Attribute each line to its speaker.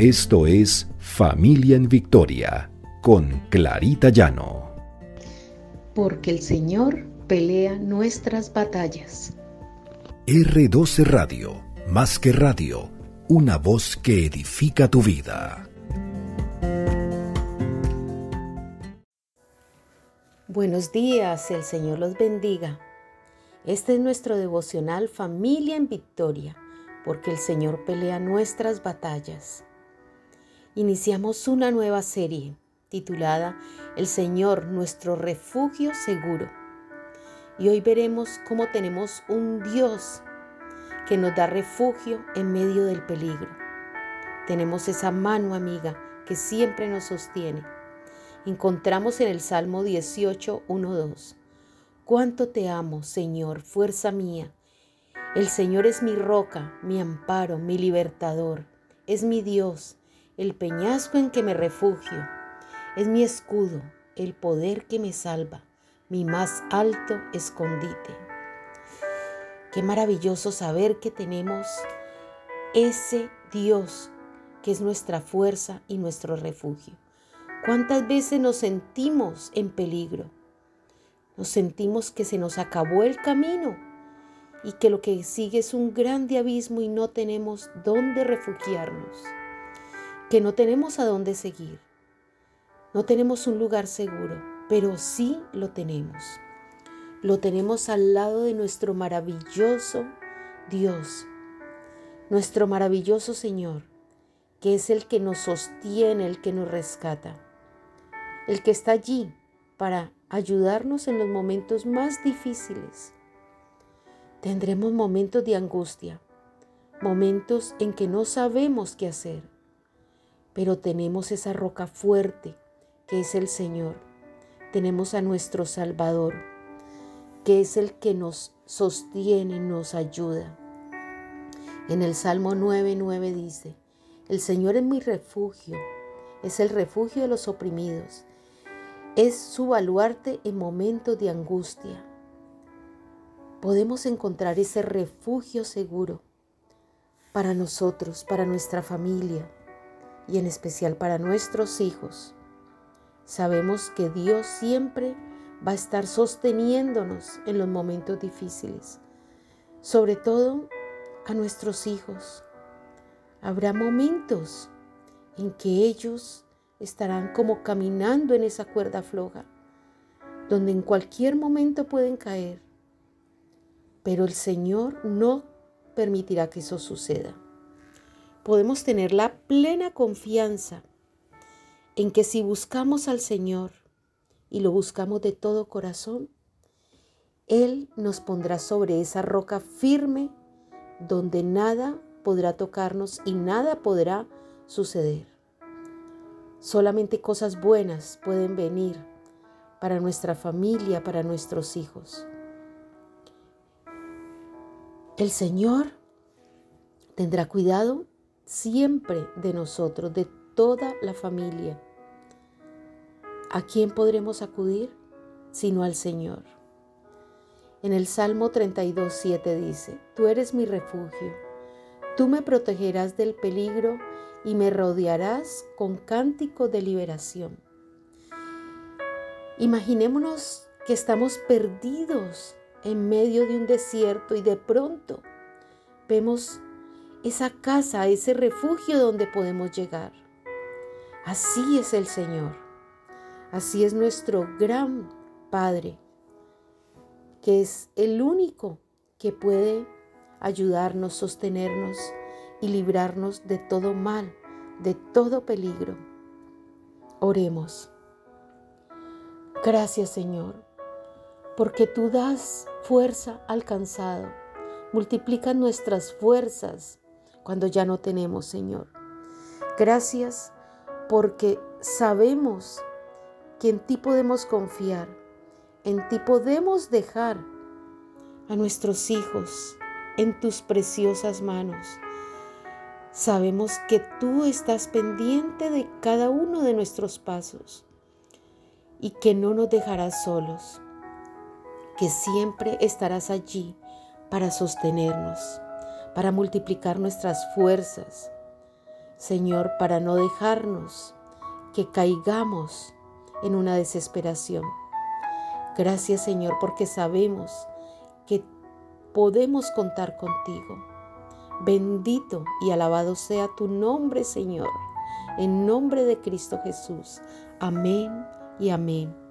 Speaker 1: Esto es Familia en Victoria con Clarita Llano.
Speaker 2: Porque el Señor pelea nuestras batallas.
Speaker 1: R12 Radio, más que radio, una voz que edifica tu vida.
Speaker 2: Buenos días, el Señor los bendiga. Este es nuestro devocional Familia en Victoria, porque el Señor pelea nuestras batallas. Iniciamos una nueva serie titulada El Señor, nuestro refugio seguro. Y hoy veremos cómo tenemos un Dios que nos da refugio en medio del peligro. Tenemos esa mano amiga que siempre nos sostiene. Encontramos en el Salmo 18, 1, 2. Cuánto te amo, Señor, fuerza mía. El Señor es mi roca, mi amparo, mi libertador. Es mi Dios, el peñasco en que me refugio. Es mi escudo, el poder que me salva, mi más alto escondite. Qué maravilloso saber que tenemos ese Dios que es nuestra fuerza y nuestro refugio. ¿Cuántas veces nos sentimos en peligro? Nos sentimos que se nos acabó el camino y que lo que sigue es un grande abismo y no tenemos dónde refugiarnos, que no tenemos a dónde seguir, no tenemos un lugar seguro, pero sí lo tenemos. Lo tenemos al lado de nuestro maravilloso Dios, nuestro maravilloso Señor, que es el que nos sostiene, el que nos rescata, el que está allí para ayudarnos en los momentos más difíciles. Tendremos momentos de angustia, momentos en que no sabemos qué hacer, pero tenemos esa roca fuerte que es el Señor. Tenemos a nuestro Salvador, que es el que nos sostiene, nos ayuda. En el Salmo 9:9 dice, el Señor es mi refugio, es el refugio de los oprimidos es su baluarte en momentos de angustia. Podemos encontrar ese refugio seguro para nosotros, para nuestra familia y en especial para nuestros hijos. Sabemos que Dios siempre va a estar sosteniéndonos en los momentos difíciles, sobre todo a nuestros hijos. Habrá momentos en que ellos estarán como caminando en esa cuerda floja, donde en cualquier momento pueden caer. Pero el Señor no permitirá que eso suceda. Podemos tener la plena confianza en que si buscamos al Señor y lo buscamos de todo corazón, Él nos pondrá sobre esa roca firme donde nada podrá tocarnos y nada podrá suceder. Solamente cosas buenas pueden venir para nuestra familia, para nuestros hijos. El Señor tendrá cuidado siempre de nosotros, de toda la familia. ¿A quién podremos acudir? Sino al Señor. En el Salmo 32, 7 dice, Tú eres mi refugio, tú me protegerás del peligro y me rodearás con cántico de liberación. Imaginémonos que estamos perdidos en medio de un desierto y de pronto vemos esa casa, ese refugio donde podemos llegar. Así es el Señor. Así es nuestro gran Padre, que es el único que puede ayudarnos, sostenernos y librarnos de todo mal, de todo peligro. Oremos. Gracias Señor, porque tú das fuerza al cansado, multiplica nuestras fuerzas cuando ya no tenemos, Señor. Gracias porque sabemos que en ti podemos confiar, en ti podemos dejar a nuestros hijos en tus preciosas manos Sabemos que tú estás pendiente de cada uno de nuestros pasos y que no nos dejarás solos, que siempre estarás allí para sostenernos, para multiplicar nuestras fuerzas. Señor, para no dejarnos que caigamos en una desesperación. Gracias, Señor, porque sabemos que podemos contar contigo. Bendito y alabado sea tu nombre, Señor, en nombre de Cristo Jesús. Amén y amén.